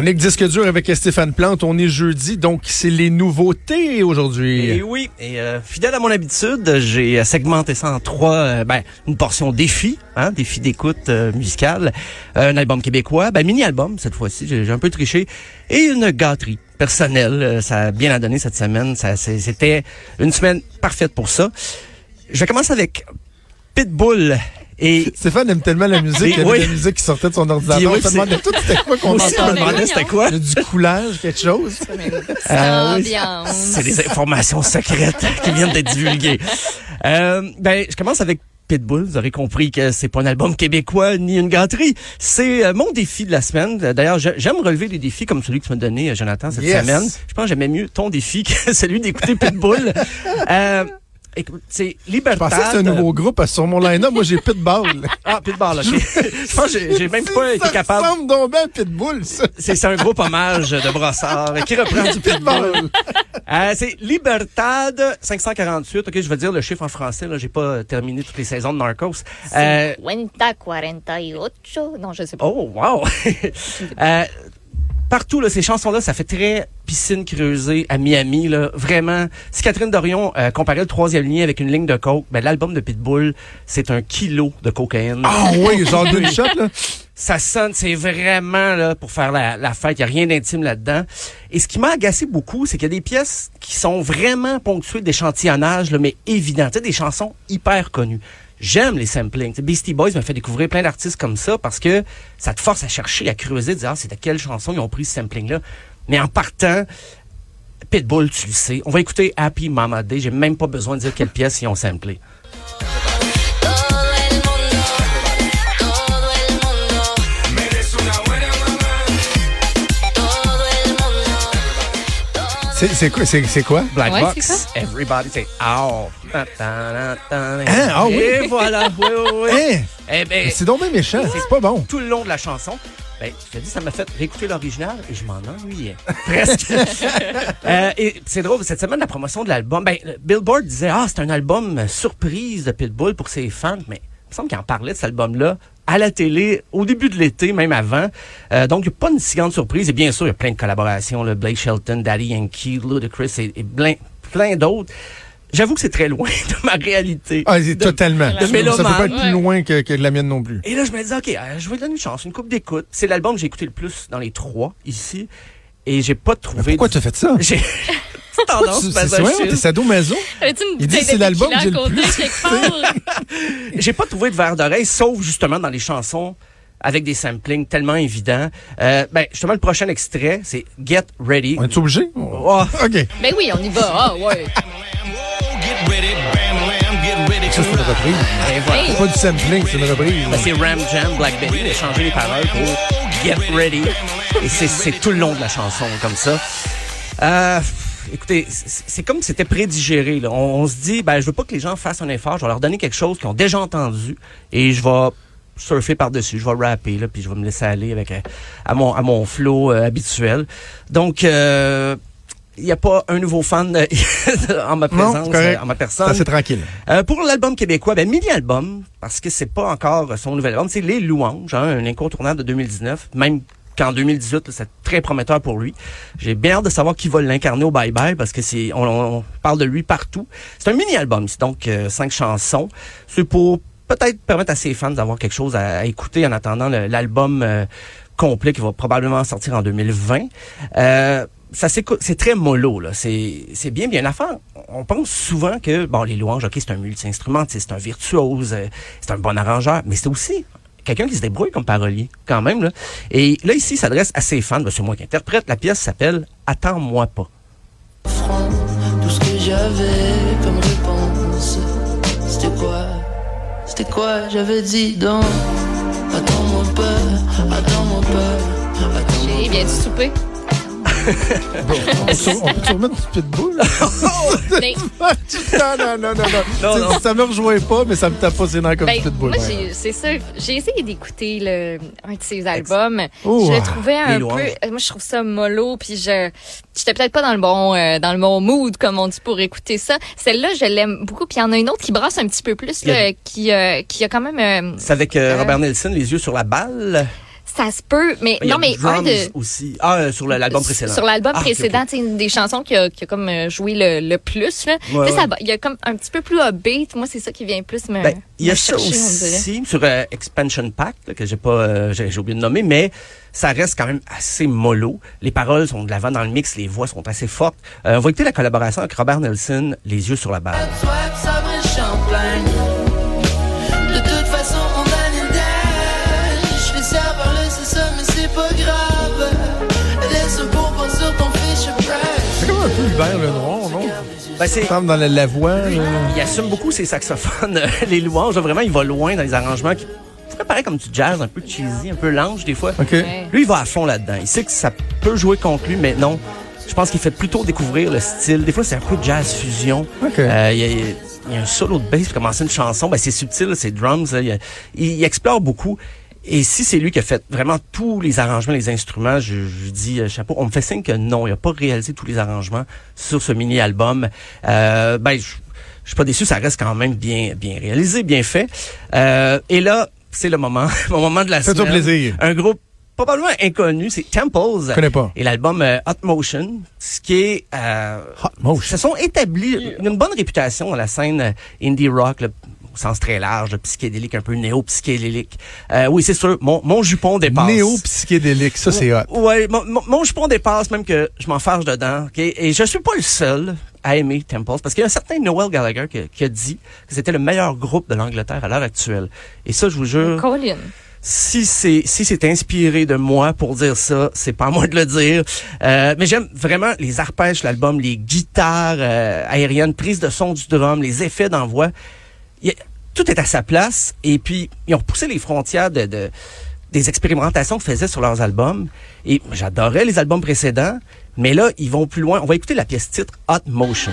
Chronique disque dur avec Stéphane Plante. On est jeudi, donc c'est les nouveautés aujourd'hui. Et oui, et euh, fidèle à mon habitude, j'ai euh, segmenté ça en trois, euh, ben, une portion défi, hein, défi d'écoute musicale, un album québécois, ben, mini-album cette fois-ci, j'ai un peu triché, et une gâterie personnelle. Euh, ça a bien à donner cette semaine, ça c'est- c'était une semaine parfaite pour ça. Je vais commencer avec Pitbull et Stéphane aime tellement la musique, il y avait oui. de la musique qui sortait de son ordinateur. Oui, on se demandait tout c'était quoi qu'on entendait? demandais c'était quoi. Il y a du coulage, quelque chose. Euh, oui. C'est des informations secrètes qui viennent d'être divulguées. Euh, ben, je commence avec Pitbull. Vous aurez compris que c'est pas un album québécois ni une gâterie. C'est euh, mon défi de la semaine. D'ailleurs, j'aime relever des défis comme celui que tu m'as donné, euh, Jonathan, cette Yes. semaine. Je pense que j'aimais mieux ton défi que celui d'écouter Pitbull. euh, écoute, c'est Je Libertad. pensais que c'était un nouveau groupe parce que sur mon line-up. Moi, j'ai Pitbull. Ah, Pitbull, ok. je pense que j'ai- j'ai même pas été ça capable. ressemble donc bien à Pitbull, ça. C'est c'est un groupe hommage de Brossard qui reprend du Pitbull? Pitbull. Euh, c'est Libertad 548. OK, je vais dire le chiffre en français. Là, j'ai pas terminé toutes les saisons de Narcos. Euh, Cuenta 48. Non, je sais pas. oh, wow! Euh, partout, là, ces chansons-là, ça fait très piscine creusée à Miami. Là. Vraiment, si Catherine Dorion euh, comparait le troisième lien avec une ligne de coke, ben, l'album de Pitbull, c'est un kilo de cocaïne. Ah oui, genre d'une shot, là. Ça sonne, c'est vraiment là pour faire la, la fête. Il n'y a rien d'intime là-dedans. Et ce qui m'a agacé beaucoup, c'est qu'il y a des pièces qui sont vraiment ponctuées d'échantillonnage, là, mais évident. Tu sais, des chansons hyper connues. J'aime les samplings. Beastie Boys m'a fait découvrir plein d'artistes comme ça parce que ça te force à chercher, à creuser, de dire, ah, c'est de quelle chanson ils ont pris ce sampling-là. Mais en partant, Pitbull, tu le sais. On va écouter Happy Mama Day. J'ai même pas besoin de dire quelle pièce ils ont samplé. C'est c'est quoi? C'est c'est quoi? Black Ouais, Box, c'est everybody say oh. Hein? Ah oui? Et voilà, oui, oui, oui. Hein? Eh ben, C'est donc bien méchant. C'est pas bon. tout le long de la chanson, ben, je te dis, ça m'a fait réécouter l'original et je m'en ennuyais. Presque. Euh, et c'est drôle, cette semaine, la promotion de l'album, ben, Billboard disait, ah, c'est un album surprise de Pitbull pour ses fans, mais il me semble qu'il en parlait de cet album-là à la télé, au début de l'été, même avant. Euh, donc, il n'y a pas une si grande surprise. Et bien sûr, il y a plein de collaborations, là, Blake Shelton, Daddy Yankee, Ludacris et, et plein, plein d'autres. J'avoue que c'est très loin de ma réalité. Ah, c'est totalement. Ça peut pas être plus loin que, que la mienne non plus. Et là, je me disais, OK, euh, je vais donner une chance, une coupe d'écoute. C'est l'album que j'ai écouté le plus dans les trois ici. Et j'ai pas trouvé. Pourquoi tu as fait ça? Tendance C'est c'est masochiste. sadomaso? Avais-tu une Il dit c'est de l'album que j'ai le plus? J'ai pas trouvé de verre d'oreille, sauf justement dans les chansons avec des samplings tellement évidents. Euh, ben, justement, le prochain extrait, c'est Get Ready. On est obligé? Oh, OK. Ben oui, on y va. Ah, ouais. Ça, c'est une reprise. et voilà. C'est pas du sampling, c'est une reprise. Ben, c'est Ram Jam Blackberry. Il a changé les paroles pour Get Ready. Et c'est- c'est tout le long de la chanson comme ça. Euh, écoutez, c'est c'est comme si c'était prédigéré. Là. On, on se dit, ben, je veux pas que les gens fassent un effort. Je vais leur donner quelque chose qu'ils ont déjà entendu et je vais surfer par-dessus. Je vais rapper, là, puis je vais me laisser aller avec euh, à mon, à mon flow euh, habituel. Donc, euh, il n'y a pas un nouveau fan en ma présence, c'est euh, en ma C'est personne. assez tranquille. Euh, pour l'album québécois, ben mini-album, parce que c'est pas encore son nouvel album, c'est Les Louanges, hein, un incontournable de 2019, même qu'en 2018, là, c'est très prometteur pour lui. J'ai bien hâte de savoir qui va l'incarner au Bye Bye, parce que c'est on, parle de lui partout. C'est un mini-album, c'est donc euh, cinq chansons. C'est pour peut-être permettre à ses fans d'avoir quelque chose à, écouter en attendant l'album euh, complet qui va probablement sortir en 2020. Euh, ça c'est très mollo là. C'est c'est bien bien affaire. On pense souvent que bon les louanges, ok, c'est un multi-instrumentiste, c'est un virtuose, euh, c'est un bon arrangeur, mais c'est aussi quelqu'un qui se débrouille comme parolier, quand même. Là. Et là, ici, il s'adresse à ses fans, ben, c'est moi qui interprète. La pièce s'appelle Attends-moi pas. Franc, tout ce que j'avais comme réponse, c'était quoi? C'était quoi J'avais dit donc, attends-moi pas, attends-moi pas, attends-moi pas. J'ai bien dit souper? Bon, on peut sur- on peut te remettre du pitbull? Mais- non, non, non, non, non. Ça me rejoint pas, mais ça me tape pas ses nerfs comme Ben, du pitbull. moi, c'est ça. J'ai essayé d'écouter un de ses albums. Oh, je le trouvais un peu. euh, Moi, je trouve ça mollo. Puis je, j'étais peut-être pas dans le bon, euh, dans le bon mood, comme on dit, pour écouter ça. Celle-là, je l'aime beaucoup. Puis il y en a une autre qui brasse un petit peu plus, qui, euh, qui a quand même. euh, C'est avec euh, Euh, Robert Nelson, les yeux sur la balle? Ça se peut, mais Il y a non, mais un de. aussi. Ah, euh, sur l'album précédent. Sur l'album Ah, précédent, c'est une des chansons qui a, qui a comme euh, joué le, le plus. Là. Ouais, ça il y a comme un petit peu plus upbeat. Moi, c'est ça qui vient plus me. Ben, il y a ça aussi sur euh, Expansion Pack là, que j'ai pas euh, j'ai oublié de nommer mais ça reste quand même assez mollo. Les paroles sont de l'avant dans le mix, les voix sont assez fortes. Euh, on va écouter la collaboration avec Robert Nelson, Les yeux sur la balle. Hubert Lenoir, non? Ben, c'est dans la, la voix. là. il assume beaucoup ses saxophones, les louanges, vraiment il va loin dans les arrangements qui pourraient paraître comme du jazz, un peu cheesy, un peu lounge des fois. Lui, il va à fond là-dedans. Il sait que ça peut jouer contre lui, mais non. Je pense qu'il fait plutôt découvrir le style. Des fois, c'est un peu jazz fusion. Euh, il, y a, il y a un solo de bass pour commencer une chanson. Ben, c'est subtil, c'est drums. là. Il explore beaucoup. Et si c'est lui qui a fait vraiment tous les arrangements, les instruments, je, je dis euh, chapeau. On me fait signe que non, il a pas réalisé tous les arrangements sur ce mini-album. Euh, ben, je, je suis pas déçu, ça reste quand même bien, bien réalisé, bien fait. Euh, et là, c'est le moment, mon moment de la Fais-toi semaine. plaisir. Un groupe probablement inconnu, c'est Temples. Je connais pas. Et l'album euh, Hot Motion, ce qui est... Euh, Hot motion. se sont établis une, bonne réputation dans la scène euh, indie rock, là, au sens très large, psychédélique, un peu néo-psychédélique. Euh, oui, c'est sûr, mon, mon jupon dépasse. Néo-psychédélique, ça c'est hot. Ouais, mon, mon, mon jupon dépasse même que je m'en fâche dedans. ok? Et je suis pas le seul à aimer Temples, parce qu'il y a un certain Noel Gallagher qui, qui a dit que c'était le meilleur groupe de l'Angleterre à l'heure actuelle. Et ça, je vous jure, Colin. si c'est si c'est inspiré de moi pour dire ça, c'est pas à moi de le dire. Euh, mais j'aime vraiment les arpèges, l'album, les guitares euh, aériennes, prise de son du drum, les effets d'envoi. Tout est à sa place. Et puis ils ont repoussé les frontières de, de- des expérimentations qu'ils faisaient sur leurs albums. Et j'adorais les albums précédents, mais là ils vont plus loin. On va écouter la pièce titre Hot Motion.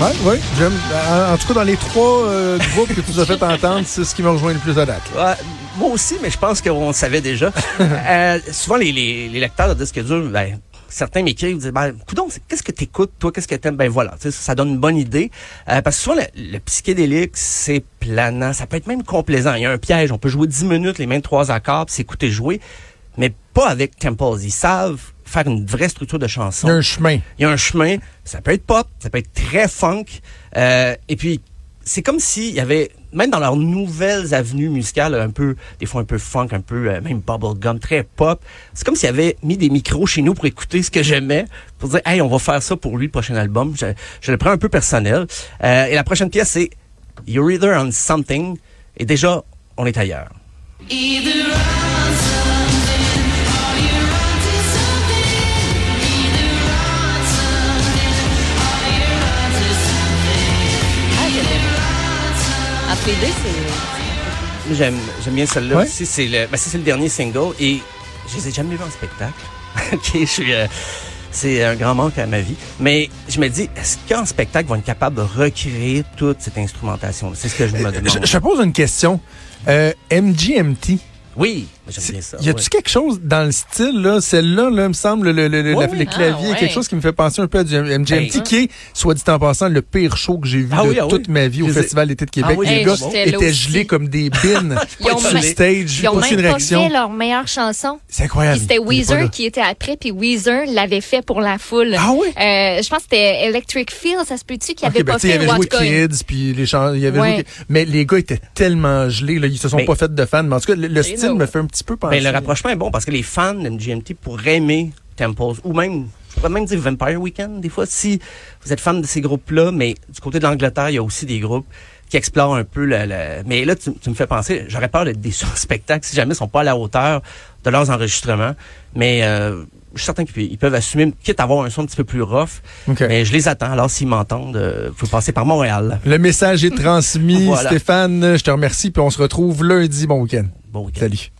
Ouais, ouais, j'aime. En, en tout cas, dans les trois euh, groupes que tu nous as fait entendre, c'est ce qui me rejoint le plus à date. Ouais, moi aussi, mais je pense qu'on le savait déjà. Euh, souvent, les, les, les lecteurs de disques durs, ben, certains m'écrivent, disent, ben, coudonc, c'est- qu'est-ce que t'écoutes, toi, qu'est-ce que t'aimes? Ben voilà, tu sais, ça donne une bonne idée. Euh, parce que souvent, le, le psychédélique, c'est planant, ça peut être même complaisant. Il y a un piège, on peut jouer 10 minutes, les mêmes trois accords, puis s'écouter jouer, mais pas avec Temples. Ils savent faire une vraie structure de chanson Il y a un chemin. il y a un chemin, ça peut être pop, ça peut être très funk, euh, et puis c'est comme s'il y avait, même dans leurs nouvelles avenues musicales, un peu, des fois un peu funk, un peu euh, même bubblegum, très pop, c'est comme s'il y avait mis des micros chez nous pour écouter ce que j'aimais, pour dire, hey, on va faire ça pour lui, le prochain album. Je, je le prends un peu personnel. Euh, et la prochaine pièce, c'est You're Either on Something, et déjà, on est ailleurs. Either c'est. J'aime, j'aime bien celle-là Ouais. aussi. C'est le, ben, ça, c'est le dernier single et je les ai jamais vus en spectacle. ok, je suis, euh, c'est un grand manque à ma vie. Mais je me dis, est-ce qu'en spectacle, ils vont être capables de recréer toute cette instrumentation? C'est ce que je me demande. Je, je te pose une question. Euh, MGMT, Oui, ça. y a-tu ouais. quelque chose dans le style, là, celle-là, là, me semble, le, le, le, Ouais, la- oui. les claviers, Ah, ouais. quelque chose qui me fait penser un peu à du MGMT, qui est, soit dit en passant, le pire show que j'ai vu Ah de oui, ah oui. toute ma vie au Festival d'été de Québec. Ah oui, les Hey, gars étaient gelés comme des bines sur même- stage. Ils ont une même pas réaction. fait leur meilleure chanson. C'est incroyable. C'était. Weezer qui était après, puis Weezer l'avait fait pour la foule. Ah oui? Euh, je pense que c'était Electric Feel, ça se peut-tu, qui Ok, avait ben, pas tu sais, il fait avait Going. Kids, puis les chants, il avait Ouais. joué, mais les gars étaient tellement gelés, là, ils se sont pas fait de fans. Mais en tout cas, le, le style me fait un petit peu penser. Ben, le rapprochement est bon parce que les fans de MGMT pourraient aimer Temples ou même, je pourrais même dire Vampire Weekend des fois si vous êtes fan de ces groupes-là, mais du côté de l'Angleterre, il y a aussi des groupes qui explorent un peu le, le- mais là tu, tu me fais penser j'aurais peur d'être déçu en spectacle si jamais ils sont pas à la hauteur de leurs enregistrements mais euh, je suis certain qu'ils ils peuvent assumer quitte à avoir un son un petit peu plus rough mais je les attends alors s'ils m'entendent euh, faut passer par Montréal Le message est transmis. Voilà. Stéphane, je te remercie, puis on se retrouve lundi. Bon week-end. bon week-end. Salut.